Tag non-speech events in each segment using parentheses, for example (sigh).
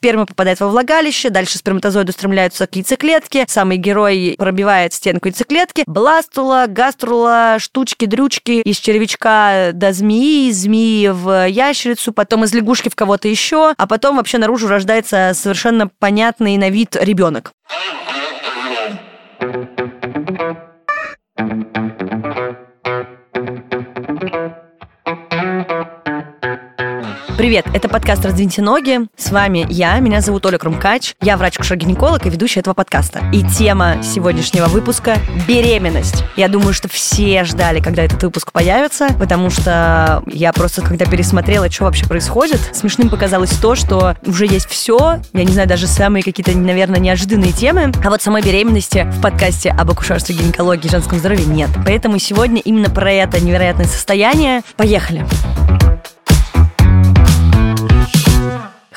сперма попадает во влагалище, дальше сперматозоиды устремляются к яйцеклетке, самый герой пробивает стенку яйцеклетки, бластула, гаструла, штучки, дрючки, из червячка до змеи, змеи в ящерицу, потом из лягушки в кого-то еще, а потом вообще наружу рождается совершенно понятный на вид ребенок. Привет, это подкаст «Раздвиньте ноги». С вами я, меня зовут Оля Крумкач. Я врач-кушер-гинеколог и ведущая этого подкаста. И тема сегодняшнего выпуска – беременность. Я думаю, что все ждали, когда этот выпуск появится, потому что я просто, когда пересмотрела, что вообще происходит, смешным показалось то, что уже есть все, я не знаю, даже самые какие-то, наверное, неожиданные темы, а вот самой беременности в подкасте об акушерстве, гинекологии и женском здоровье нет. Поэтому сегодня именно про это невероятное состояние. Поехали!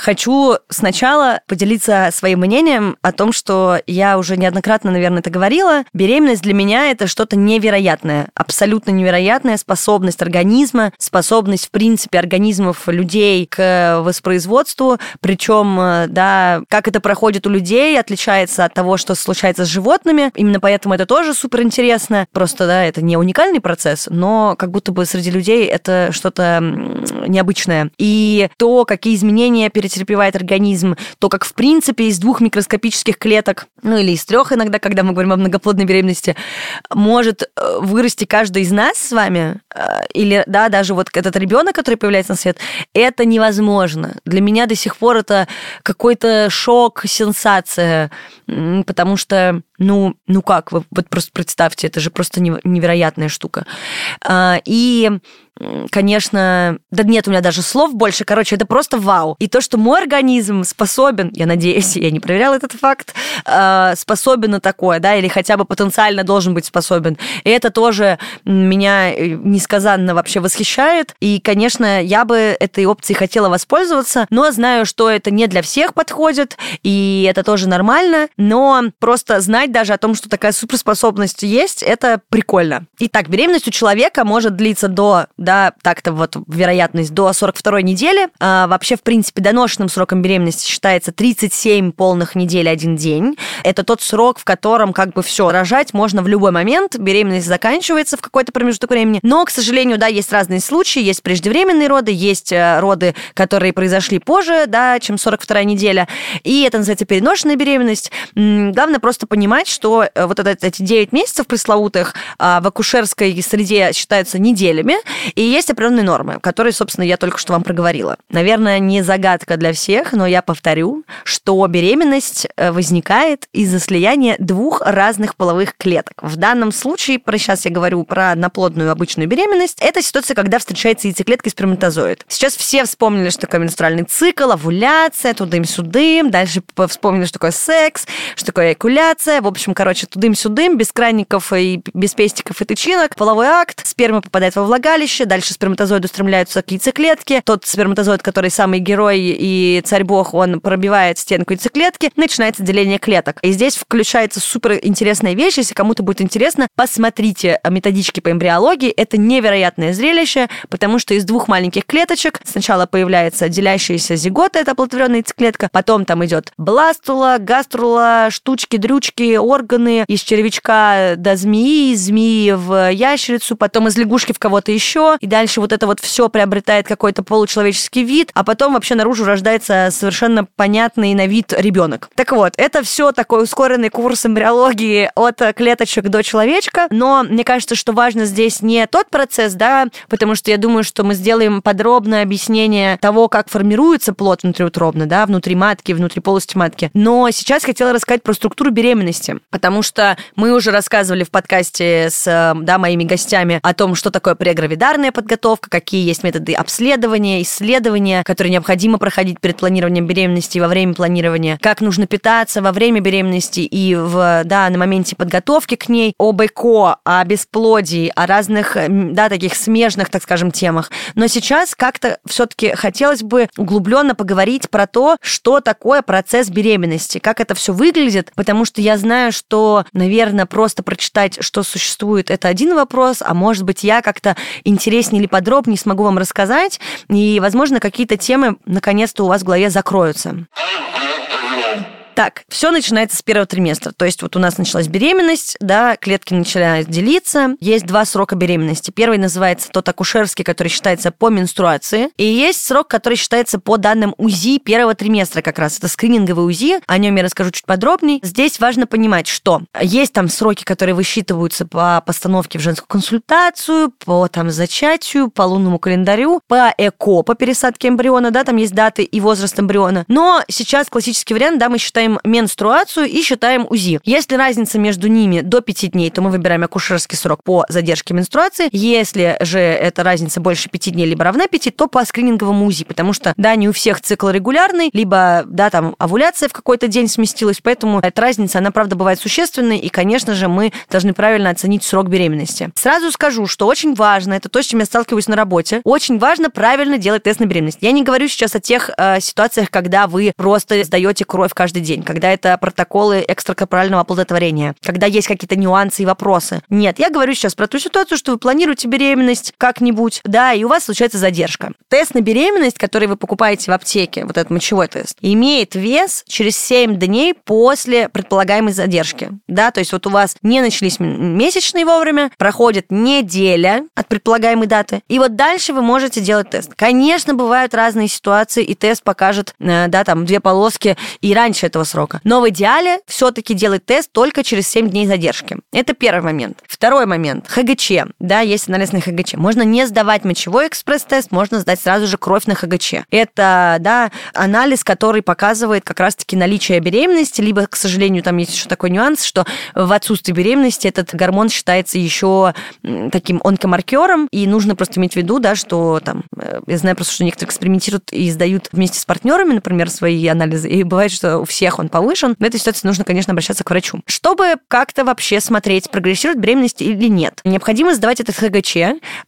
Хочу сначала поделиться своим мнением о том, что я уже неоднократно, наверное, это говорила. Беременность для меня это что-то невероятное, абсолютно невероятная способность организма, способность, в принципе, организмов людей к воспроизводству. Причем, э, да, как это проходит у людей, отличается от того, что случается с животными. Именно поэтому это тоже супер интересно. Просто, да, это не уникальный процесс, но как будто бы среди людей это что-то необычное. И то, какие изменения перед претерпевает организм, то как в принципе из двух микроскопических клеток, ну или из трех иногда, когда мы говорим о многоплодной беременности, может э, вырасти каждый из нас с вами, э, или да, даже вот этот ребенок, который появляется на свет, это невозможно. Для меня до сих пор это какой-то шок, сенсация, потому что ну, ну как, вы вот просто представьте, это же просто невероятная штука. А, и конечно, да нет у меня даже слов больше, короче, это просто вау. И то, что мой организм способен, я надеюсь, я не проверяла этот факт, а, способен на такое, да, или хотя бы потенциально должен быть способен, и это тоже меня э, несказанно вообще восхищает, и, конечно, я бы этой опцией хотела воспользоваться, но знаю, что это не для всех подходит, и это тоже нормально, но просто знать даже о том, что такая суперспособность есть, это прикольно. Итак, беременность у человека может длиться до да, так-то вот вероятность до 42 недели. А, вообще, в принципе, доношенным сроком беременности считается 37 полных недель один день. Это тот срок, в котором как бы все, рожать можно в любой момент, беременность заканчивается в какой-то промежуток времени. Но, к сожалению, да, есть разные случаи, есть преждевременные роды, есть э, роды, которые произошли позже, да, чем 42 неделя, и это называется переношенная беременность. Главное просто понимать, что э, вот эти 9 месяцев пресловутых а, в акушерской среде считаются неделями, и есть определенные нормы, которые, собственно, я только что вам проговорила. Наверное, не загадка для всех, но я повторю, что беременность э, возникает из-за слияния двух разных половых клеток. В данном случае, про сейчас я говорю про одноплодную обычную беременность, это ситуация, когда встречается яйцеклетка и сперматозоид. Сейчас все вспомнили, что такое менструальный цикл, овуляция, тудым-сюдым, дальше вспомнили, что такое секс, что такое экуляция, в общем, короче, тудым-сюдым, без краников и без пестиков и тычинок, половой акт, сперма попадает во влагалище, дальше, дальше сперматозоиды устремляются к яйцеклетке, тот сперматозоид, который самый герой и царь-бог, он пробивает стенку яйцеклетки, начинается деление клеток. И здесь включается супер интересная вещь, если кому-то будет интересно, посмотрите методички по эмбриологии, это невероятное зрелище, потому что из двух маленьких клеточек сначала появляется делящаяся зигота, это оплодотворенная яйцеклетка, потом там идет бластула, гаструла, штучки, дрючки, органы, из червячка до змеи, змеи в ящерицу, потом из лягушки в кого-то еще, и дальше вот это вот все приобретает какой-то получеловеческий вид, а потом вообще наружу рождается совершенно понятный на вид ребенок. Так вот, это все такой ускоренный курс эмбриологии от клеточек до человечка, но мне кажется, что важно здесь не тот процесс, да, потому что я думаю, что мы сделаем подробное объяснение того, как формируется плод внутриутробно, да, внутри матки, внутри полости матки. Но сейчас хотела рассказать про структуру беременности, потому что мы уже рассказывали в подкасте с да, моими гостями о том, что такое прегравидарная планомерная подготовка, какие есть методы обследования, исследования, которые необходимо проходить перед планированием беременности и во время планирования, как нужно питаться во время беременности и в, да, на моменте подготовки к ней, об ЭКО, о бесплодии, о разных, да, таких смежных, так скажем, темах. Но сейчас как-то все-таки хотелось бы углубленно поговорить про то, что такое процесс беременности, как это все выглядит, потому что я знаю, что, наверное, просто прочитать, что существует, это один вопрос, а может быть, я как-то интересно интереснее или подробнее смогу вам рассказать, и, возможно, какие-то темы наконец-то у вас в голове закроются. Так, все начинается с первого триместра. То есть вот у нас началась беременность, да, клетки начинают делиться. Есть два срока беременности. Первый называется тот акушерский, который считается по менструации. И есть срок, который считается по данным УЗИ первого триместра как раз. Это скрининговый УЗИ. О нем я расскажу чуть подробнее. Здесь важно понимать, что есть там сроки, которые высчитываются по постановке в женскую консультацию, по там зачатию, по лунному календарю, по ЭКО, по пересадке эмбриона, да, там есть даты и возраст эмбриона. Но сейчас классический вариант, да, мы считаем менструацию и считаем УЗИ. Если разница между ними до 5 дней, то мы выбираем акушерский срок по задержке менструации. Если же эта разница больше 5 дней, либо равна 5, то по скрининговому УЗИ, потому что, да, не у всех цикл регулярный, либо, да, там овуляция в какой-то день сместилась, поэтому эта разница, она, правда, бывает существенной, и, конечно же, мы должны правильно оценить срок беременности. Сразу скажу, что очень важно, это то, с чем я сталкиваюсь на работе, очень важно правильно делать тест на беременность. Я не говорю сейчас о тех э, ситуациях, когда вы просто сдаете кровь каждый день, когда это протоколы экстракорпорального оплодотворения, когда есть какие-то нюансы и вопросы. Нет, я говорю сейчас про ту ситуацию, что вы планируете беременность как-нибудь, да, и у вас случается задержка. Тест на беременность, который вы покупаете в аптеке, вот этот мочевой тест, имеет вес через 7 дней после предполагаемой задержки. Да, то есть вот у вас не начались месячные вовремя, проходит неделя от предполагаемой даты, и вот дальше вы можете делать тест. Конечно, бывают разные ситуации, и тест покажет, э, да, там, две полоски и раньше этого срока. Но в идеале все-таки делать тест только через 7 дней задержки. Это первый момент. Второй момент. ХГЧ. Да, есть анализ на ХГЧ. Можно не сдавать мочевой экспресс-тест, можно сдать сразу же кровь на ХГЧ. Это, да, анализ, который показывает как раз-таки наличие беременности, либо, к сожалению, там есть еще такой нюанс, что в отсутствии беременности этот гормон считается еще таким онкомаркером, и нужно просто иметь в виду, да, что там, э, я знаю просто, что некоторые экспериментируют и сдают вместе с партнерами, например, свои анализы, и бывает, что у всех он повышен. В этой ситуации нужно, конечно, обращаться к врачу. Чтобы как-то вообще смотреть, прогрессирует беременность или нет, необходимо сдавать этот ХГЧ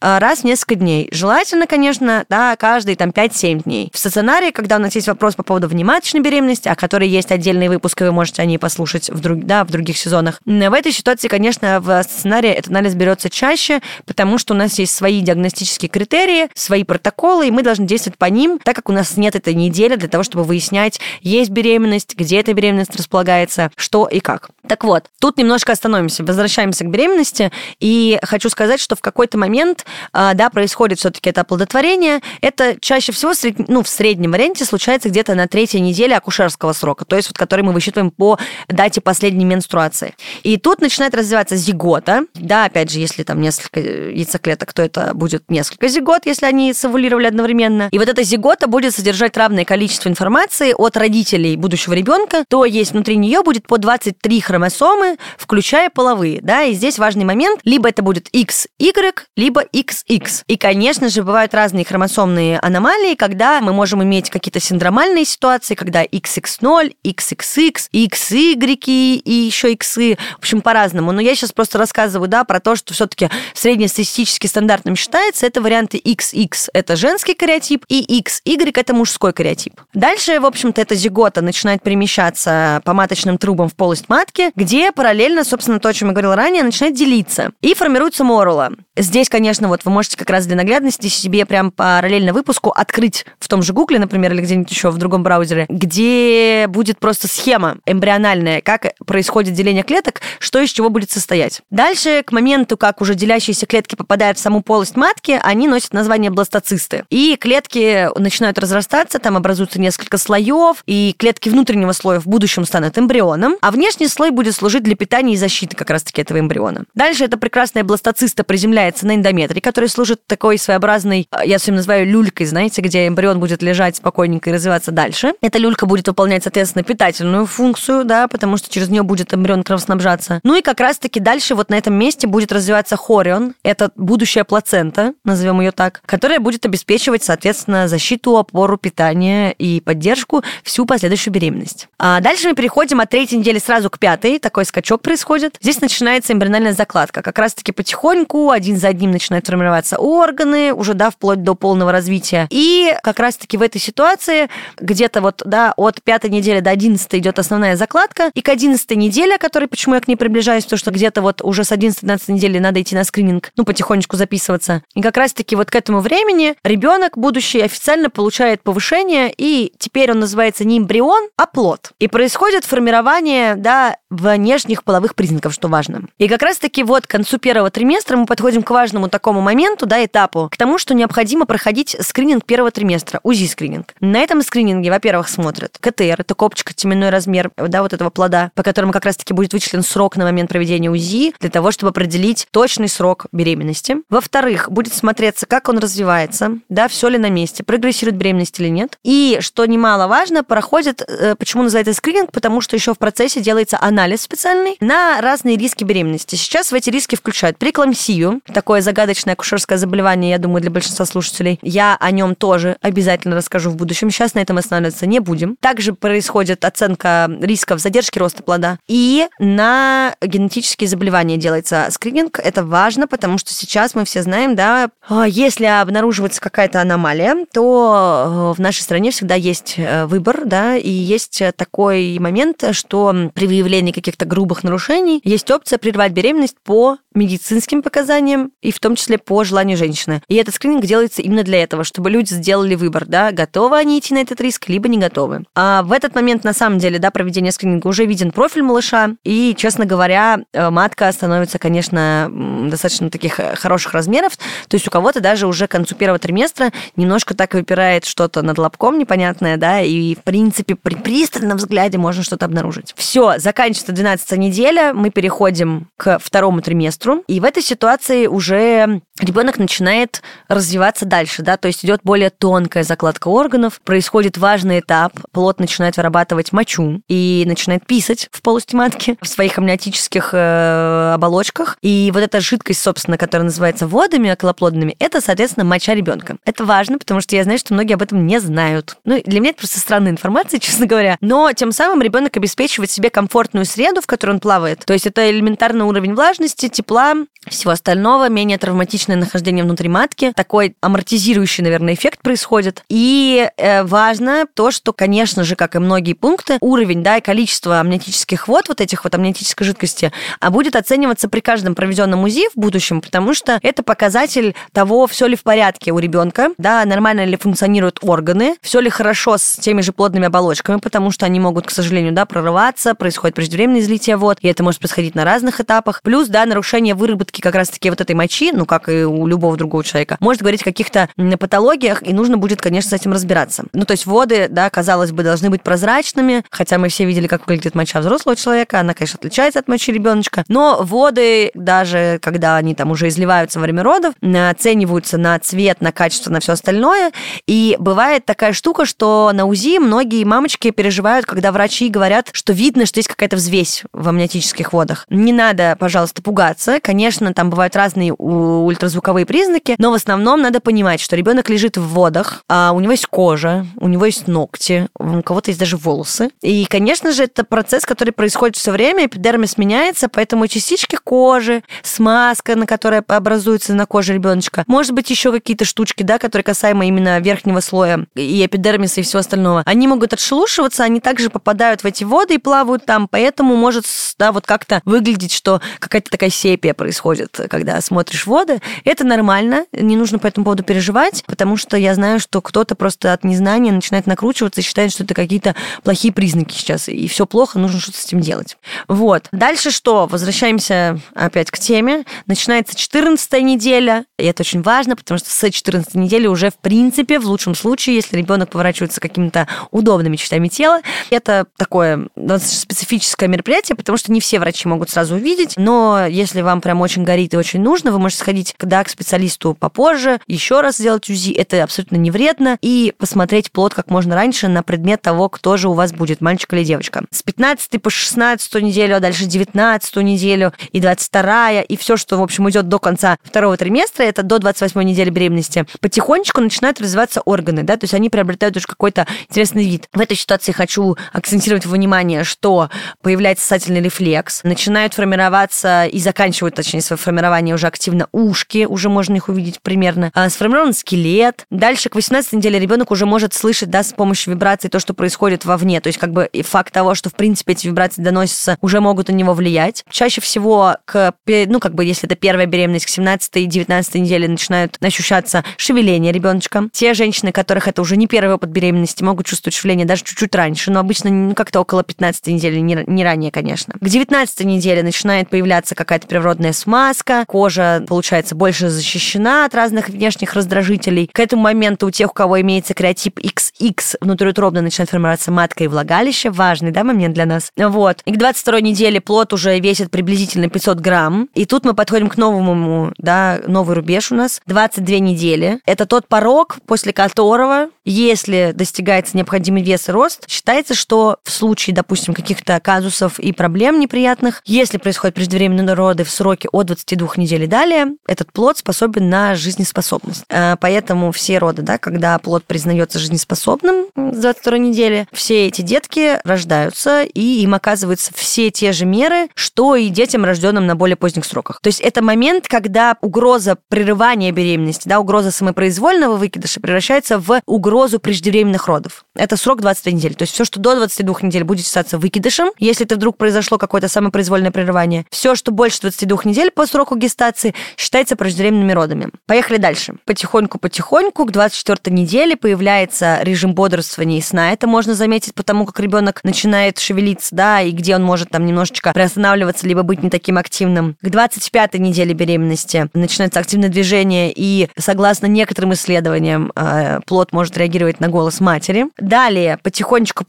а, раз в несколько дней. Желательно, конечно, да, каждые там 5-7 дней. В стационаре, когда у нас есть вопрос по поводу внематочной беременности, о которой есть отдельный выпуск, и вы можете о ней послушать в, друг, да, в других сезонах, в этой ситуации, конечно, в стационаре этот анализ берется чаще, потому что у нас есть свои диагностические критерии, свои протоколы, и мы должны действовать по ним, так как у нас нет этой недели для того, чтобы выяснять, есть беременность, где эта беременность располагается, что и как. Так вот, тут немножко остановимся, возвращаемся к беременности, и хочу сказать, что в какой-то момент, а, да, происходит все-таки это оплодотворение, это чаще всего, ну, в среднем варианте случается где-то на третьей неделе акушерского срока, то есть вот который мы высчитываем по дате последней менструации. И тут начинает развиваться зигота, да, опять же, если там несколько яйцеклеток, то это будет несколько зигот, если они совулировали одновременно. И вот эта зигота будет содержать равное количество информации от родителей будущего ребенка, то есть внутри нее будет по 23 хромосомы, включая половые, да, и здесь важный момент, либо это будет XY, либо XX. И, конечно же, бывают разные хромосомные аномалии, когда мы можем иметь какие-то синдромальные ситуации, когда XX0, XXX, XY и еще XY, в общем, по-разному. Но я сейчас просто рассказываю, да, про то, что все-таки среднестатистически стандартным считается, это варианты XX, это женский кариотип, и XY это мужской кариотип. Дальше, в общем-то, эта зигота начинает перемещаться по маточным трубам в полость матки, где параллельно, собственно, то, о чем я говорила ранее, начинает делиться. И формируется морула. Здесь, конечно, вот вы можете как раз для наглядности себе прям параллельно выпуску открыть в том же Гугле, например, или где-нибудь еще в другом браузере, где будет просто схема эмбриональная, как происходит деление клеток, что из чего будет состоять. Дальше, к моменту, как уже делящиеся клетки попадают в саму полость матки, они носят название бластоцисты. И клетки начинают разрастаться, там образуются несколько слоев, и клетки внутреннего слоя в будущем станут эмбрионом, а внешний слой будет служить для питания и защиты как раз-таки этого эмбриона. Дальше эта прекрасная бластоциста приземляется на эндометрий, который служит такой своеобразной, э, я своим называю люлькой, знаете, где эмбрион будет лежать спокойненько и развиваться дальше. Эта люлька будет выполнять, соответственно, питательную функцию, да, потому что через нее будет эмбрион кровоснабжаться. Ну и как раз-таки дальше вот на этом месте будет развиваться хорион, это будущая плацента, назовем ее так, которая будет обеспечивать, соответственно, защиту, опору, питание и поддержку всю последующую беременность. А дальше мы переходим от третьей недели сразу к пятой, такой скачок происходит. Здесь начинается эмбриональная закладка. Как раз-таки потихоньку один за одним начинают формироваться органы, уже, да, вплоть до полного развития. И как раз-таки в этой ситуации где-то вот, да, от пятой недели до одиннадцатой идет основная закладка, и к одиннадцатой неделе, которой, почему я к ней приближаюсь, потому что где-то вот уже с 11-12 недели надо идти на скрининг, ну, потихонечку записываться. И как раз-таки вот к этому времени ребенок будущий официально получает повышение, и теперь он называется не эмбрион, а плод. Плод. И происходит формирование, да, внешних половых признаков, что важно. И как раз-таки вот к концу первого триместра мы подходим к важному такому моменту, да, этапу, к тому, что необходимо проходить скрининг первого триместра, УЗИ-скрининг. На этом скрининге, во-первых, смотрят КТР, это копчик, теменной размер, да, вот этого плода, по которому как раз-таки будет вычислен срок на момент проведения УЗИ, для того, чтобы определить точный срок беременности. Во-вторых, будет смотреться, как он развивается, да, все ли на месте, прогрессирует беременность или нет. И, что немаловажно, проходит, э, почему называется скрининг, потому что еще в процессе делается анализ специальный на разные риски беременности. Сейчас в эти риски включают преэклампсию, такое загадочное акушерское заболевание, я думаю, для большинства слушателей. Я о нем тоже обязательно расскажу в будущем. Сейчас на этом останавливаться не будем. Также происходит оценка рисков задержки роста плода. И на генетические заболевания делается скрининг. Это важно, потому что сейчас мы все знаем, да, а, если обнаруживается какая-то аномалия, то э, в нашей стране всегда есть э, выбор, да, и есть такой момент, что при выявлении каких-то грубых нарушений есть опция прервать беременность по медицинским показаниям и в том числе по желанию женщины. И этот скрининг делается именно для этого, чтобы люди сделали выбор, да, готовы они идти на этот риск, либо не готовы. А в этот момент, на самом деле, да, проведение скрининга уже виден профиль малыша, и, честно говоря, э, матка становится, конечно, достаточно таких э, хороших размеров, то есть у кого-то даже уже к концу первого триместра немножко так выпирает что-то над лобком непонятное, да, и, в принципе, при пристальном взгляде можно что-то обнаружить. Все, заканчивается 12 неделя, мы переходим к второму триместру, и в этой ситуации уже ребенок начинает развиваться дальше, да, то есть идет более тонкая закладка органов, происходит важный этап, плод начинает вырабатывать мочу и начинает писать в полости матки, в своих амниотических э, оболочках, и вот эта жидкость, собственно, которая называется водами околоплодными, это, соответственно, моча ребенка. Это важно, потому что я знаю, что многие об этом не знают. Ну, для меня это просто странная информация, (laughs) честно говоря. Но тем самым ребенок обеспечивает себе комфортную среду, в которой он плавает. То есть это элементарный уровень влажности, тепла, всего остального, менее травматичное нахождение внутри матки. Такой амортизирующий, наверное, эффект происходит. И э, важно то, что, конечно же, как и многие пункты, уровень, да, и количество амниотических вод, вот этих вот амниотической жидкости, а будет оцениваться при каждом проведенном УЗИ в будущем, потому что это показатель того, все ли в порядке у ребенка, да, нормально ли функционируют органы, все ли хорошо с теми же плодными оболочками, потому что они могут, к сожалению, да, прорываться, происходит преждевременное излитие вод, и это может происходить на разных этапах. Плюс, да, нарушение выработки как раз-таки вот этой мочи, ну, как и у любого другого человека, может говорить о каких-то патологиях, и нужно будет, конечно, с этим разбираться. Ну, то есть воды, да, казалось бы, должны быть прозрачными, хотя мы все видели, как выглядит моча взрослого человека, она, конечно, отличается от мочи ребеночка, но воды, даже когда они там уже изливаются во время родов, оцениваются на цвет, на качество, на все остальное, и бывает такая штука, что на УЗИ многие мамочки переживают, когда врачи говорят, что видно, что есть какая-то взвесь в амниотических водах. Не надо, пожалуйста, пугаться. Конечно, там бывают разные ультразвуковые признаки, но в основном надо понимать, что ребенок лежит в водах, а у него есть кожа, у него есть ногти, у кого-то есть даже волосы. И, конечно же, это процесс, который происходит все время, эпидермис меняется, поэтому частички кожи, смазка, на которой образуется на коже ребеночка, может быть, еще какие-то штучки, да, которые касаемо именно верхнего слоя и эпидермиса и всего остального, они могут отшелушиваться, они также попадают в эти воды и плавают там, поэтому может, да, вот как-то выглядеть, что какая-то такая сепия происходит, когда смотришь воды. Это нормально, не нужно по этому поводу переживать, потому что я знаю, что кто-то просто от незнания начинает накручиваться и считает, что это какие-то плохие признаки сейчас, и все плохо, нужно что-то с этим делать. Вот. Дальше что? Возвращаемся опять к теме. Начинается 14 неделя, и это очень важно, потому что с 14 недели уже, в принципе, в лучшем случае, если ребенок поворачивается какими-то удобными частями тела, это такое специфическое мероприятие, потому что не все врачи могут сразу увидеть, но если вам прям очень горит и очень нужно, вы можете сходить да, к специалисту попозже, еще раз сделать УЗИ, это абсолютно не вредно, и посмотреть плод как можно раньше на предмет того, кто же у вас будет, мальчик или девочка. С 15 по 16 неделю, а дальше 19 неделю и 22 и все, что, в общем, идет до конца второго триместра, это до 28 недели беременности, потихонечку начинают развиваться органы, да, то есть они приобретают уже какой-то интересный вид. В этой ситуации хочу акцентировать внимание, что появляется сосательный рефлекс, начинают формироваться и заканчивают, точнее, свое формирование уже активно ушки, уже можно их увидеть примерно, а, сформирован скелет. Дальше к 18 неделе ребенок уже может слышать, да, с помощью вибраций то, что происходит вовне. То есть как бы факт того, что в принципе эти вибрации доносятся, уже могут на него влиять. Чаще всего к, ну как бы если это первая беременность, к 17 и 19 неделе начинают ощущаться шевеления ребеночка. Те женщины, которых это уже не первый опыт беременности, могут чувствовать шевеление даже чуть-чуть раньше, раньше, но обычно как-то около 15 недели, не, не ранее, конечно. К 19 неделе начинает появляться какая-то природная смазка, кожа, получается, больше защищена от разных внешних раздражителей. К этому моменту у тех, у кого имеется креатип XX, внутриутробно начинает формироваться матка и влагалище. Важный, да, момент для нас. Вот. И к 22 неделе плод уже весит приблизительно 500 грамм. И тут мы подходим к новому, да, новый рубеж у нас. 22 недели. Это тот порог, после которого, если достигается необходимый вес и рост, считается, что в случае, допустим, каких-то казусов и проблем неприятных, если происходят преждевременные роды в сроке от 22 недель и далее, этот плод способен на жизнеспособность. Э, поэтому все роды, да, когда плод признается жизнеспособным с 22 недели, все эти детки рождаются, и им оказываются все те же меры, что и детям, рожденным на более поздних сроках. То есть это момент, когда угроза прерывания беременности, да, угроза самопроизвольного выкидыша превращается в угрозу преждевременных родов. Это срок 22 недели. То есть все, что до 22 недель будет считаться выкидышем, если это вдруг произошло какое-то самопроизвольное прерывание. Все, что больше 22 недель по сроку гестации, считается преждевременными родами. Поехали дальше. Потихоньку-потихоньку к 24 неделе появляется режим бодрствования и сна. Это можно заметить потому, как ребенок начинает шевелиться, да, и где он может там немножечко приостанавливаться, либо быть не таким активным. К 25 неделе беременности начинается активное движение, и согласно некоторым исследованиям, э, плод может реагировать на голос матери. Далее,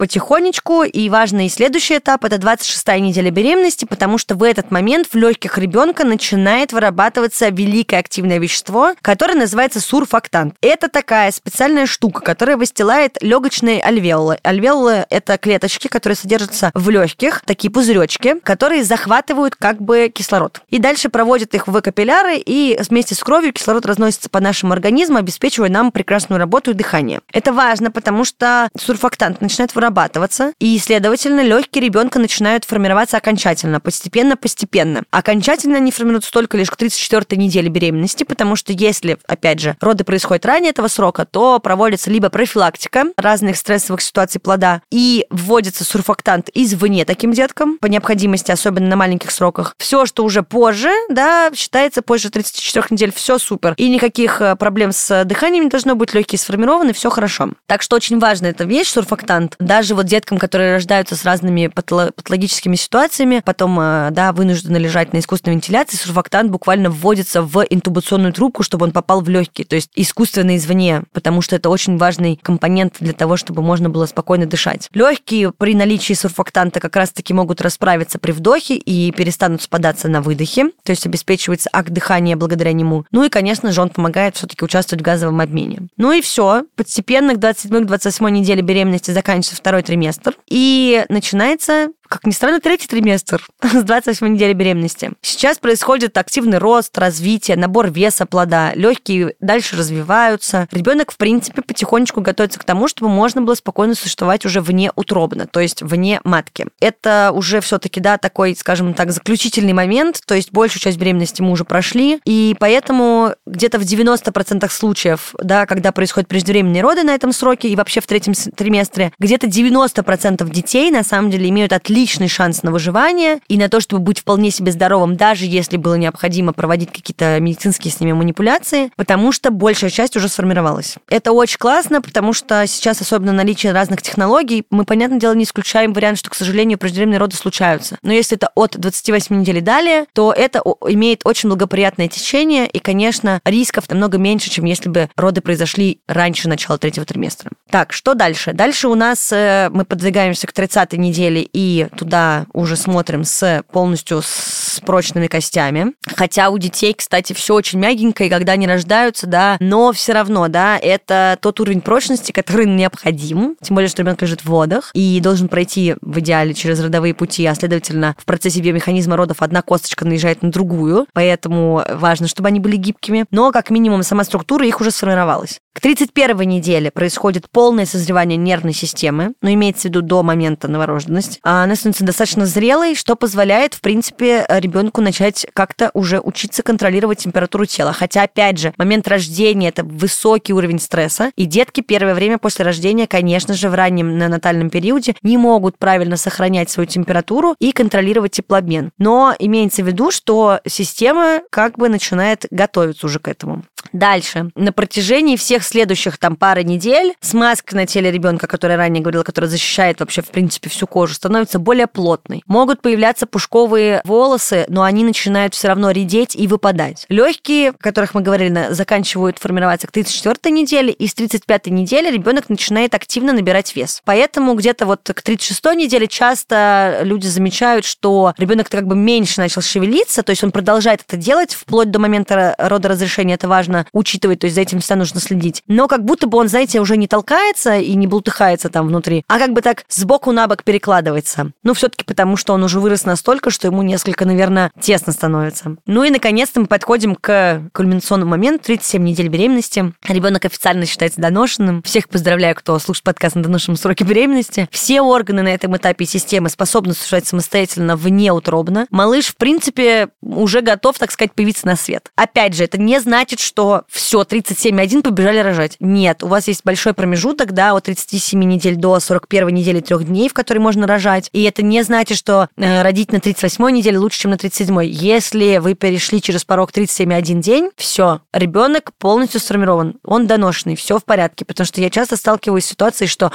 потихонечку-потихонечку, и важный следующий этап – это 26 неделя беременности, потому что в этот момент в легких ребенка начинает вырабатываться великое активное вещество, которое называется сурфактант. Это такая специальная штука, которая выстилает легочные альвеолы. Альвеолы – это клеточки, которые содержатся в легких, такие пузыречки, которые захватывают как бы кислород. И дальше проводят их в капилляры, и вместе с кровью кислород разносится по нашему организму, обеспечивая нам прекрасную работу и дыхание. Это важно, потому что сурфактант начинает вырабатываться, и, следовательно, легкие ребенка начинают формироваться окончательно, постепенно-постепенно. Окончательно они формируются только лишь к 34 неделе беременности, потому что если, опять же, роды происходят ранее этого срока, то проводится либо профилактика разных стрессовых ситуаций плода и вводится сурфактант извне таким деткам, по необходимости, особенно на маленьких сроках. Все, что уже позже, да, считается позже 34 недель, все супер. И никаких э, проблем с дыханием не должно быть, легкие сформированы, все хорошо. Так что очень важна эта вещь, сурфактант. Даже вот деткам, которые рождаются с разными патологическими ситуациями, потом, э, да, вынуждены лежать на искусственной вентиляции, сурфактант буквально вводится в интубационную трубку, чтобы он попал в легкие, то есть искусственно извне, потому что это очень важный компонент для того, чтобы можно было спокойно дышать. Легкие при наличии сурфактанта как раз-таки могут расправиться при вдохе и перестанут спадаться на выдохе, то есть обеспечивается акт дыхания благодаря нему. Ну и, конечно же, он помогает все-таки участвовать в газовом обмене. Ну и все. Постепенно к 27-28 неделе беременности заканчивается второй триместр. И начинается как ни странно, третий триместр (laughs) с 28 недели беременности. Сейчас происходит активный рост, развитие, набор веса плода, легкие дальше развиваются. Ребенок, в принципе, потихонечку готовится к тому, чтобы можно было спокойно существовать уже вне утробно, то есть вне матки. Это уже все-таки, да, такой, скажем так, заключительный момент, то есть большую часть беременности мы уже прошли, и поэтому где-то в 90% случаев, да, когда происходят преждевременные роды на этом сроке и вообще в третьем триместре, где-то 90% детей на самом деле имеют отличие отличный шанс на выживание и на то, чтобы быть вполне себе здоровым, даже если было необходимо проводить какие-то медицинские с ними манипуляции, потому что большая часть уже сформировалась. Это очень классно, потому что сейчас, особенно наличие разных технологий, мы, понятное дело, не исключаем вариант, что, к сожалению, преждевременные роды случаются. Но если это от 28 недель и далее, то это имеет очень благоприятное течение, и, конечно, рисков намного меньше, чем если бы роды произошли раньше начала третьего триместра. Так, что дальше? Дальше у нас э, мы подвигаемся к 30 неделе и туда уже смотрим с полностью с прочными костями. Хотя у детей, кстати, все очень мягенько, и когда они рождаются, да, но все равно, да, это тот уровень прочности, который необходим, тем более, что ребенок лежит в водах и должен пройти в идеале через родовые пути, а следовательно, в процессе биомеханизма родов одна косточка наезжает на другую, поэтому важно, чтобы они были гибкими, но как минимум сама структура их уже сформировалась. К 31 неделе происходит полное созревание нервной системы, но имеется в виду до момента новорожденности. А на становится достаточно зрелой, что позволяет, в принципе, ребенку начать как-то уже учиться контролировать температуру тела. Хотя, опять же, момент рождения – это высокий уровень стресса, и детки первое время после рождения, конечно же, в раннем неонатальном периоде не могут правильно сохранять свою температуру и контролировать теплообмен. Но имеется в виду, что система как бы начинает готовиться уже к этому. Дальше. На протяжении всех следующих там пары недель смазка на теле ребенка, которая ранее говорила, которая защищает вообще, в принципе, всю кожу, становится более плотной. Могут появляться пушковые волосы, но они начинают все равно редеть и выпадать. Легкие, о которых мы говорили, заканчивают формироваться к 34 неделе, и с 35 недели ребенок начинает активно набирать вес. Поэтому где-то вот к 36 неделе часто люди замечают, что ребенок как бы меньше начал шевелиться, то есть он продолжает это делать вплоть до момента рода разрешения, это важно, учитывать, то есть за этим всегда нужно следить. Но как будто бы он, знаете, уже не толкается и не бултыхается там внутри, а как бы так сбоку на бок перекладывается. Ну, все-таки потому, что он уже вырос настолько, что ему несколько, наверное, тесно становится. Ну и, наконец-то, мы подходим к кульминационному моменту, 37 недель беременности. Ребенок официально считается доношенным. Всех поздравляю, кто слушает подкаст на доношенном сроке беременности. Все органы на этом этапе системы способны существовать самостоятельно внеутробно. Малыш, в принципе, уже готов, так сказать, появиться на свет. Опять же, это не значит, что все, 37,1 побежали рожать. Нет, у вас есть большой промежуток, да, от 37 недель до 41 недели трех дней, в которой можно рожать. И это не значит, что э, родить на 38 неделе лучше, чем на 37. Если вы перешли через порог 37,1 день, все, ребенок полностью сформирован, он доношенный, все в порядке. Потому что я часто сталкиваюсь с ситуацией, что,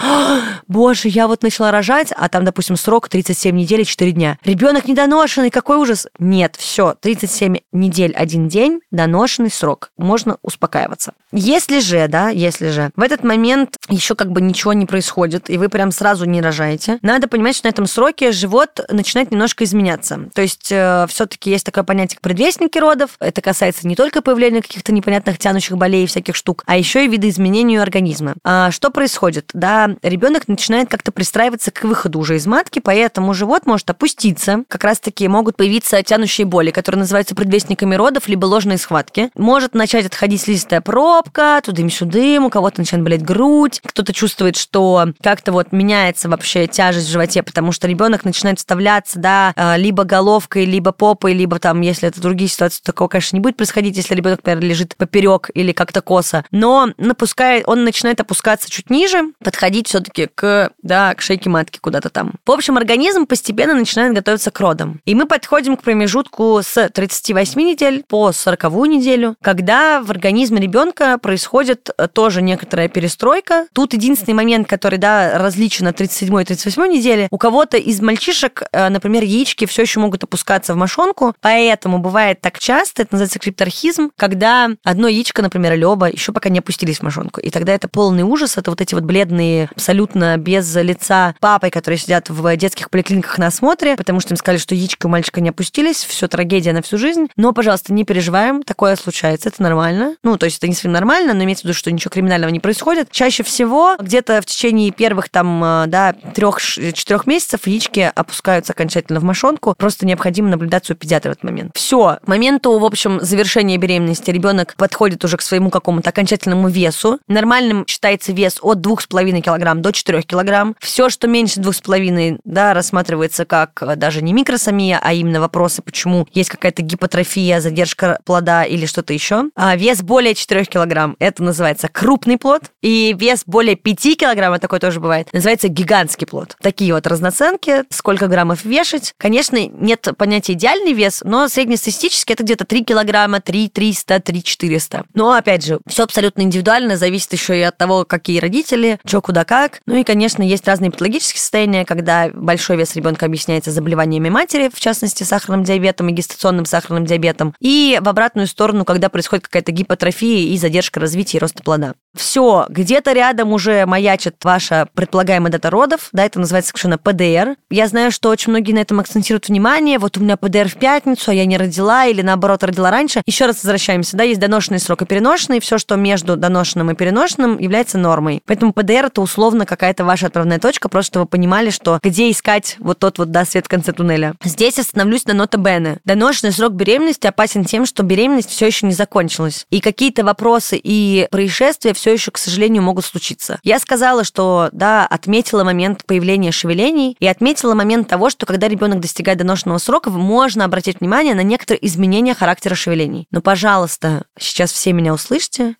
боже, я вот начала рожать, а там, допустим, срок 37 недель и 4 дня. Ребенок недоношенный, какой ужас. Нет, все, 37 недель, один день, доношенный срок можно успокаиваться. Если же, да, если же в этот момент еще как бы ничего не происходит, и вы прям сразу не рожаете, надо понимать, что на этом сроке живот начинает немножко изменяться. То есть э, все-таки есть такое понятие, предвестники родов. Это касается не только появления каких-то непонятных тянущих болей и всяких штук, а еще и видоизменению организма. А что происходит? Да, ребенок начинает как-то пристраиваться к выходу уже из матки, поэтому живот может опуститься. Как раз-таки могут появиться тянущие боли, которые называются предвестниками родов, либо ложные схватки. Может начать отходить слизистая пробка, тудым-сюдым, у кого-то начинает болеть грудь, кто-то чувствует, что как-то вот меняется вообще тяжесть в животе, потому что ребенок начинает вставляться, да, э, либо головкой, либо попой, либо там, если это другие ситуации, такого, конечно, не будет происходить, если ребенок, например, лежит поперек или как-то косо, но напускает, он начинает опускаться чуть ниже, подходить все-таки к, да, к шейке матки куда-то там. В общем, организм постепенно начинает готовиться к родам. И мы подходим к промежутку с 38 недель по 40 неделю, когда в организме ребенка происходит э, тоже некоторая перестройка. Тут единственный момент, который, да, различен от 37 и 38 недели. У кого-то из мальчишек, э, например, яички все еще могут опускаться в мошонку, поэтому бывает так часто, это называется крипторхизм, когда одно яичко, например, или оба еще пока не опустились в мошонку. И тогда это полный ужас, это вот эти вот бледные, абсолютно без лица папы, которые сидят в детских поликлиниках на осмотре, потому что им сказали, что яички у мальчика не опустились, все трагедия на всю жизнь. Но, пожалуйста, не переживаем, такое случается, это нормально. Ну, то есть это не совсем нормально, но имеется в виду, что ничего криминального не происходит. Чаще всего где-то в течение первых там, э, да, трех-четырех месяцев яички опускаются окончательно в мошонку. Просто необходимо наблюдать у педиатра в этот момент. Все. К моменту, в общем, завершения беременности ребенок подходит уже к своему какому-то окончательному весу. Нормальным считается вес от 2,5 килограмм до 4 килограмм. Все, что меньше 2,5, да, рассматривается как э, даже не микросомия, а именно вопросы, почему есть какая-то гипотрофия, задержка плода или что-то еще. А вес более 4 килограмм, это называется крупный плод. И вес более 5 килограмм, такой тоже бывает, называется гигантский плод. Такие вот разноценки, сколько граммов вешать. Конечно, нет понятия идеальный вес, но среднестатистически это где-то 3 килограмма, 3 300, 3 400. Но, опять же, все абсолютно индивидуально, зависит еще и от того, какие родители, что куда как. Ну и, конечно, есть разные патологические состояния, когда большой вес ребенка объясняется заболеваниями матери, в частности, сахарным диабетом и гестационным сахарным диабетом. И в обратную сторону, когда происходит какая-то гипотрофия и задержка развития и роста плода. Все, где-то рядом уже маячит ваша предполагаемая дата родов, да, это называется совершенно ПДР. Я знаю, что очень многие на этом акцентируют внимание, вот у меня ПДР в пятницу, а я не родила, или наоборот родила раньше. Еще раз возвращаемся, да, есть доношенный срок и переношенный, все, что между доношенным и переношенным, является нормой. Поэтому ПДР это условно какая-то ваша отправная точка, просто чтобы вы понимали, что где искать вот тот вот, да, свет в конце туннеля. Здесь остановлюсь на нота Бене. Доношенный срок беременности опасен тем, что беременность все еще не закончилась. И какие-то вопросы и происшествия все еще, к сожалению, могут случиться. Я сказала, что, да, отметила момент появления шевелений и отметила момент того, что когда ребенок достигает доношенного срока, можно обратить внимание на некоторые изменения характера шевелений. Но, пожалуйста, сейчас все меня услышьте,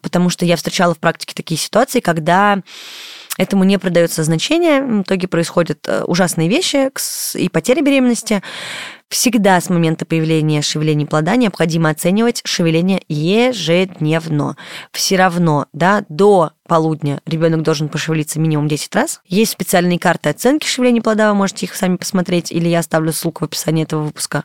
потому что я встречала в практике такие ситуации, когда Этому не придается значение. В итоге происходят э, ужасные вещи и потеря беременности. Всегда с момента появления шевелений плода необходимо оценивать шевеление ежедневно. Все равно, да, до полудня ребенок должен пошевелиться минимум 10 раз. Есть специальные карты оценки шевеления плода, вы можете их сами посмотреть, или я оставлю ссылку в описании этого выпуска.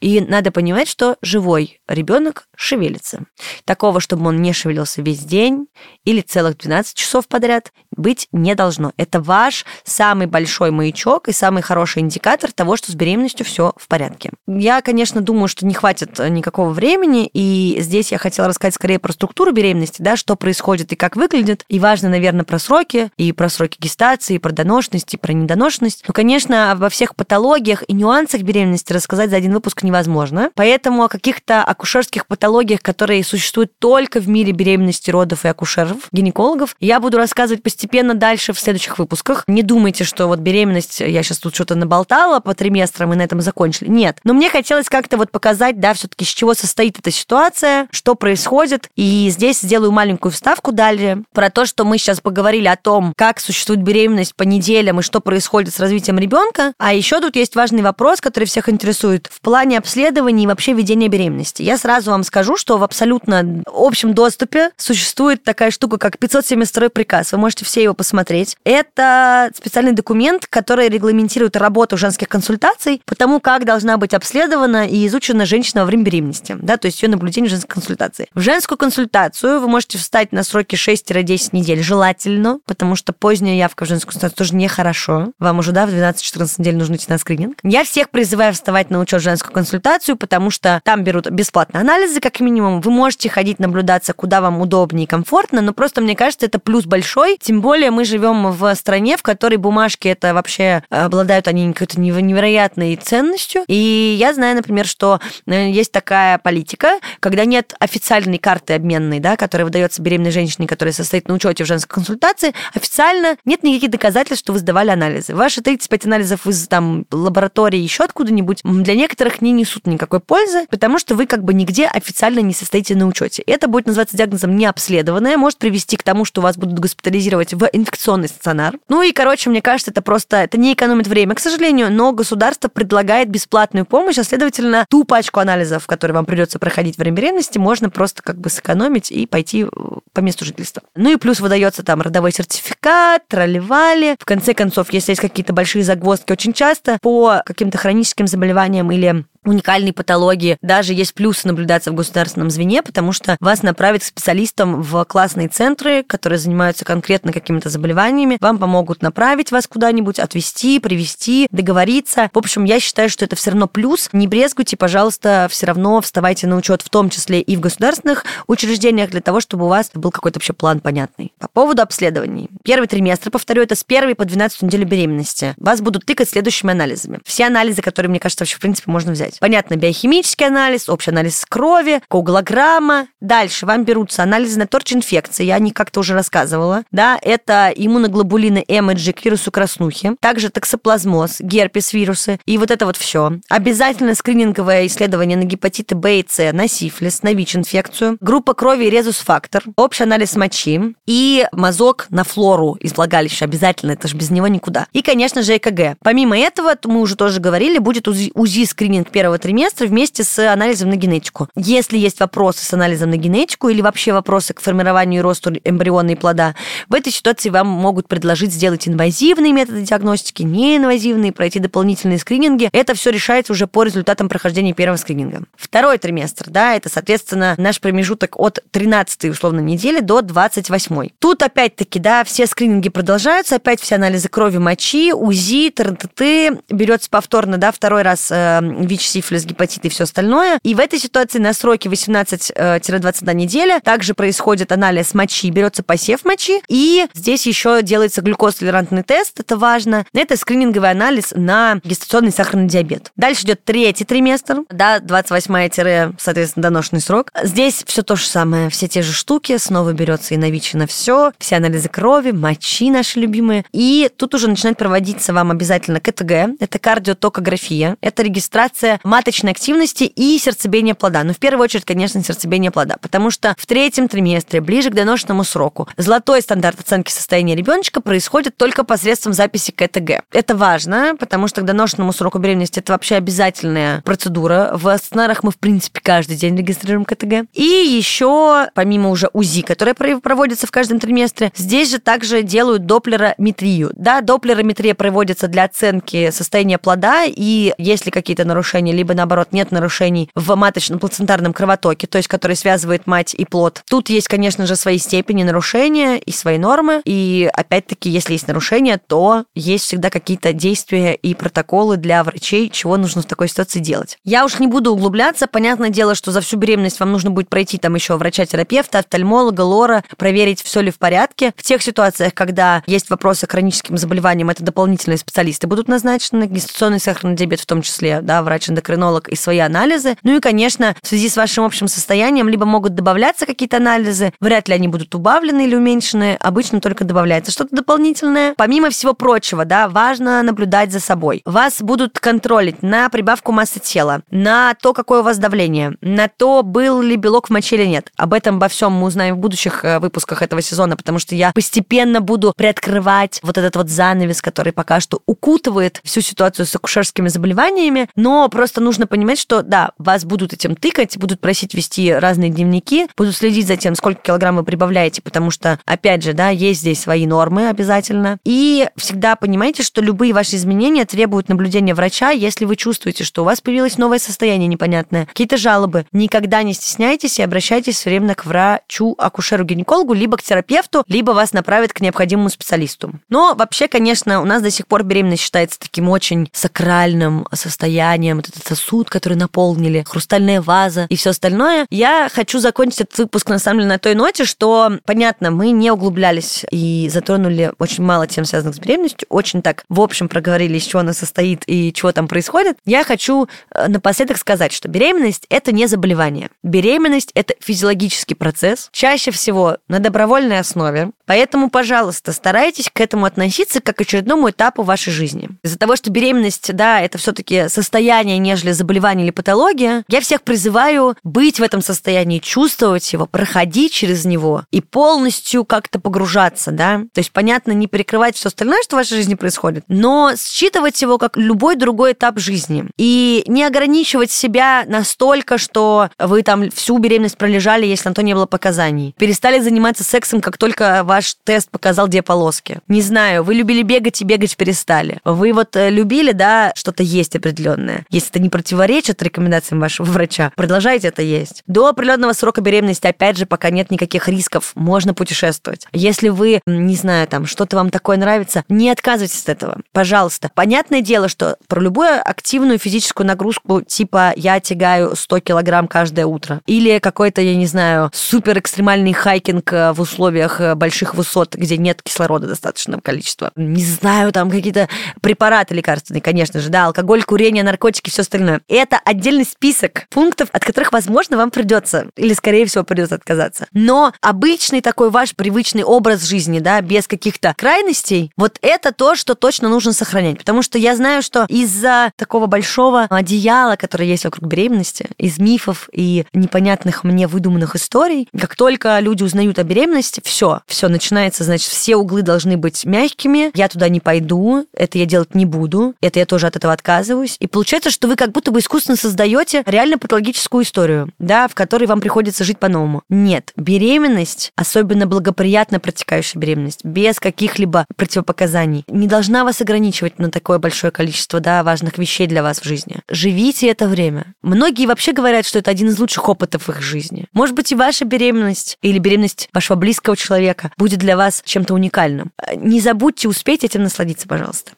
И надо понимать, что живой ребенок шевелится. Такого, чтобы он не шевелился весь день или целых 12 часов подряд, быть не должно. Это ваш самый большой маячок и самый хороший индикатор того, что с беременностью все в порядке. Я, конечно, думаю, что не хватит никакого времени, и здесь я хотела рассказать скорее про структуру беременности, да, что происходит и как выглядит. И важно, наверное, про сроки, и про сроки гестации, и про доношенность, и про недоношенность. Но, конечно, во всех патологиях и нюансах беременности рассказать за один выпуск невозможно. Поэтому о каких-то акушерских патологиях, которые существуют только в мире беременности, родов и акушеров, гинекологов, я буду рассказывать постепенно дальше в следующих выпусках. Не думайте, что вот беременность, я сейчас тут что-то наболтала по триместрам и на этом закончили. Нет. Но мне хотелось как-то вот показать, да, все-таки с чего состоит эта ситуация, что происходит. И здесь сделаю маленькую вставку далее про то, что мы сейчас поговорили о том, как существует беременность по неделям и что происходит с развитием ребенка. А еще тут есть важный вопрос, который всех интересует в плане обследования и вообще ведения беременности. Я сразу вам скажу, что в абсолютно общем доступе существует такая штука, как 572 приказ. Вы можете все его посмотреть. Это специальный документ, который регламентирует работу женских консультаций по тому, как должна быть обследована и изучена женщина во время беременности. Да, то есть ее наблюдение женской консультации. В женскую консультацию вы можете встать на сроки 6-10 10 недель желательно, потому что поздняя явка в женскую консультацию тоже нехорошо. Вам уже, да, в 12-14 недель нужно идти на скрининг. Я всех призываю вставать на учет в женскую консультацию, потому что там берут бесплатные анализы, как минимум. Вы можете ходить наблюдаться, куда вам удобнее и комфортно, но просто, мне кажется, это плюс большой. Тем более мы живем в стране, в которой бумажки это вообще э, обладают они какой-то невероятной ценностью. И я знаю, например, что э, есть такая политика, когда нет официальной карты обменной, да, которая выдается беременной женщине, которая состоит на учете в женской консультации, официально нет никаких доказательств, что вы сдавали анализы. Ваши 35 анализов из там лаборатории еще откуда-нибудь для некоторых не несут никакой пользы, потому что вы как бы нигде официально не состоите на учете. Это будет называться диагнозом необследованное, может привести к тому, что вас будут госпитализировать в инфекционный стационар. Ну и, короче, мне кажется, это просто, это не экономит время, к сожалению, но государство предлагает бесплатную помощь, а следовательно, ту пачку анализов, которые вам придется проходить во время беременности, можно просто как бы сэкономить и пойти по месту жительства. Ну и плюс выдается там родовой сертификат, тролливали. В конце концов, если есть какие-то большие загвоздки, очень часто по каким-то хроническим заболеваниям или уникальной патологии. Даже есть плюсы наблюдаться в государственном звене, потому что вас направят к специалистам в классные центры, которые занимаются конкретно какими-то заболеваниями. Вам помогут направить вас куда-нибудь, отвезти, привести, договориться. В общем, я считаю, что это все равно плюс. Не брезгуйте, пожалуйста, все равно вставайте на учет, в том числе и в государственных учреждениях, для того, чтобы у вас был какой-то вообще план понятный. По поводу обследований. Первый триместр, повторю, это с 1 по 12 неделю беременности. Вас будут тыкать следующими анализами. Все анализы, которые, мне кажется, вообще, в принципе, можно взять делать. Понятно, биохимический анализ, общий анализ крови, коагулограмма. Дальше вам берутся анализы на торч-инфекции, я о них как-то уже рассказывала. Да, это иммуноглобулины М и G к вирусу краснухи, также токсоплазмоз, герпес вирусы и вот это вот все. Обязательно скрининговое исследование на гепатиты Б и С, на сифилис, на ВИЧ-инфекцию, группа крови и резус-фактор, общий анализ мочи и мазок на флору из влагалища обязательно, это же без него никуда. И, конечно же, ЭКГ. Помимо этого, мы уже тоже говорили, будет УЗИ-скрининг первого первого триместра вместе с анализом на генетику. Если есть вопросы с анализом на генетику или вообще вопросы к формированию и росту эмбриона и плода, в этой ситуации вам могут предложить сделать инвазивные методы диагностики, неинвазивные, пройти дополнительные скрининги. Это все решается уже по результатам прохождения первого скрининга. Второй триместр, да, это, соответственно, наш промежуток от 13 условно недели до 28. Тут опять-таки, да, все скрининги продолжаются, опять все анализы крови, мочи, УЗИ, ТРТТ, берется повторно, да, второй раз э, ВИЧ сифилис, гепатит и все остальное. И в этой ситуации на сроке 18-21 неделя также происходит анализ мочи, берется посев мочи, и здесь еще делается глюкозтолерантный тест, это важно. Это скрининговый анализ на гестационный сахарный диабет. Дальше идет третий триместр, да, 28 соответственно, доношенный срок. Здесь все то же самое, все те же штуки, снова берется и навичено все, все анализы крови, мочи наши любимые. И тут уже начинает проводиться вам обязательно КТГ, это кардиотокография, это регистрация маточной активности и сердцебиения плода. Ну, в первую очередь, конечно, сердцебиение плода, потому что в третьем триместре, ближе к доношенному сроку, золотой стандарт оценки состояния ребеночка происходит только посредством записи КТГ. Это важно, потому что к доношенному сроку беременности это вообще обязательная процедура. В стационарах мы, в принципе, каждый день регистрируем КТГ. И еще, помимо уже УЗИ, которое проводится в каждом триместре, здесь же также делают доплерометрию. Да, доплерометрия проводится для оценки состояния плода, и если какие-то нарушения, либо наоборот нет нарушений в маточно-плацентарном кровотоке, то есть который связывает мать и плод. Тут есть, конечно же, свои степени нарушения и свои нормы, и опять-таки, если есть нарушения, то есть всегда какие-то действия и протоколы для врачей, чего нужно в такой ситуации делать. Я уж не буду углубляться, понятное дело, что за всю беременность вам нужно будет пройти там еще врача-терапевта, офтальмолога, лора, проверить, все ли в порядке. В тех ситуациях, когда есть вопросы к хроническим заболеваниям, это дополнительные специалисты будут назначены, гестационный сахарный диабет в том числе, да, врач-эндокринолог и свои анализы. Ну и, конечно, в связи с вашим общим состоянием либо могут добавляться какие-то анализы, вряд ли они будут убавлены или уменьшены, обычно только добавляется что-то дополнительное. Помимо всего прочего, да, важно наблюдать за собой. Вас будут контролить на прибавку массы тела, на то, какое у вас давление, на то, был ли белок в моче или нет. Об этом, обо всем мы узнаем в будущих э, выпусках этого сезона, потому что я постепенно буду приоткрывать вот этот вот занавес, который пока что укутывает всю ситуацию с акушерскими заболеваниями, но просто нужно понимать, что да, вас будут этим тыкать, будут просить вести разные дневники, будут следить за тем, сколько килограмм вы прибавляете, потому что, опять же, да, есть здесь свои нормы обязательно. И всегда понимайте, что любые ваши изменения требуют наблюдения врача, если вы чувствуете, что у вас появилось новое состояние непонятное, какие-то жалобы. Никогда не стесняйтесь и обращайтесь все время к врачу, акушеру-гинекологу, либо к терапевту, либо вас направят к необходимому специалисту. Но вообще, конечно, у нас до сих пор беременность считается таким очень сакральным состоянием, вот этот сосуд, который наполнили, хрустальная ваза и все остальное. Я хочу закончить этот выпуск, на самом деле, на той ноте, что, понятно, мы не углублялись и затронули очень мало тем, связанных с беременностью, очень так, в общем, проговорили, из чего она состоит и чего там происходит. Я хочу э, напоследок сказать, что беременность – это не заболевание. Беременность – это физиологический процесс, чаще всего на добровольной основе. Поэтому, пожалуйста, старайтесь к этому относиться как к очередному этапу вашей жизни. Из-за того, что беременность, да, это все-таки состояние, нежели заболевание или патология, я всех призываю быть в этом состоянии, чувствовать его, проходить через него и полностью как-то погружаться, да. То есть, понятно, не перекрывать все остальное, что в вашей жизни происходит, но считывать его как любой другой этап жизни. И не ограничивать себя настолько, что вы там всю беременность пролежали, если на то не было показаний. Перестали заниматься сексом, как только ваш тест показал две полоски. Не знаю, вы любили бегать и бегать перестали. Вы вот э, любили, да, что-то есть определенное. Если это не противоречит рекомендациям вашего врача, продолжайте это есть. До определенного срока беременности, опять же, пока нет никаких рисков, можно путешествовать. Если вы, не знаю, там, что-то вам такое нравится, не отказывайтесь от этого. Пожалуйста. Понятное дело, что про любую активную физическую нагрузку, типа я тягаю 100 килограмм каждое утро, или какой-то, я не знаю, супер экстремальный хайкинг э, в условиях э, больших высот, где нет кислорода достаточного количества. Не знаю, там какие-то препараты лекарственные, конечно же, да, алкоголь, курение, наркотики, все остальное. Это отдельный список пунктов, от которых, возможно, вам придется, или, скорее всего, придется отказаться. Но обычный такой ваш привычный образ жизни, да, без каких-то крайностей, вот это то, что точно нужно сохранять. Потому что я знаю, что из-за такого большого одеяла, которое есть вокруг беременности, из мифов и непонятных мне выдуманных историй, как только люди узнают о беременности, все, все начинается, значит, все углы должны быть мягкими, я туда не пойду, это я делать не буду, это я тоже от этого отказываюсь. И получается, что вы как будто бы искусственно создаете реально патологическую историю, да, в которой вам приходится жить по-новому. Нет, беременность, особенно благоприятно протекающая беременность, без каких-либо противопоказаний, не должна вас ограничивать на такое большое количество, да, важных вещей для вас в жизни. Живите это время. Многие вообще говорят, что это один из лучших опытов в их жизни. Может быть, и ваша беременность или беременность вашего близкого человека будет для вас чем-то уникальным. Не забудьте успеть этим насладиться, пожалуйста.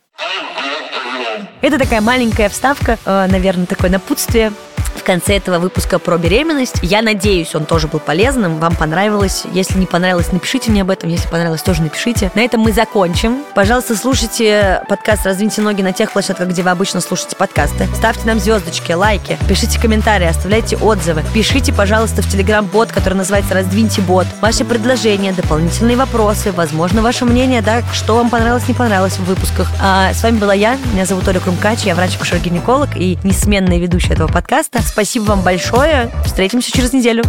Это такая маленькая вставка, э, наверное, такое напутствие в конце этого выпуска про беременность. Я надеюсь, он тоже был полезным, вам понравилось. Если не понравилось, напишите мне об этом. Если понравилось, тоже напишите. На этом мы закончим. Пожалуйста, слушайте подкаст «Раздвиньте ноги» на тех площадках, где вы обычно слушаете подкасты. Ставьте нам звездочки, лайки, пишите комментарии, оставляйте отзывы. Пишите, пожалуйста, в Телеграм-бот, который называется «Раздвиньте бот». Ваши предложения, дополнительные вопросы, возможно, ваше мнение, да, что вам понравилось, не понравилось в выпусках. А с вами была я, меня зовут Оля Крумкач, я врач-акушер-гинеколог и несменная ведущая этого подкаста. Спасибо вам большое. Встретимся через неделю.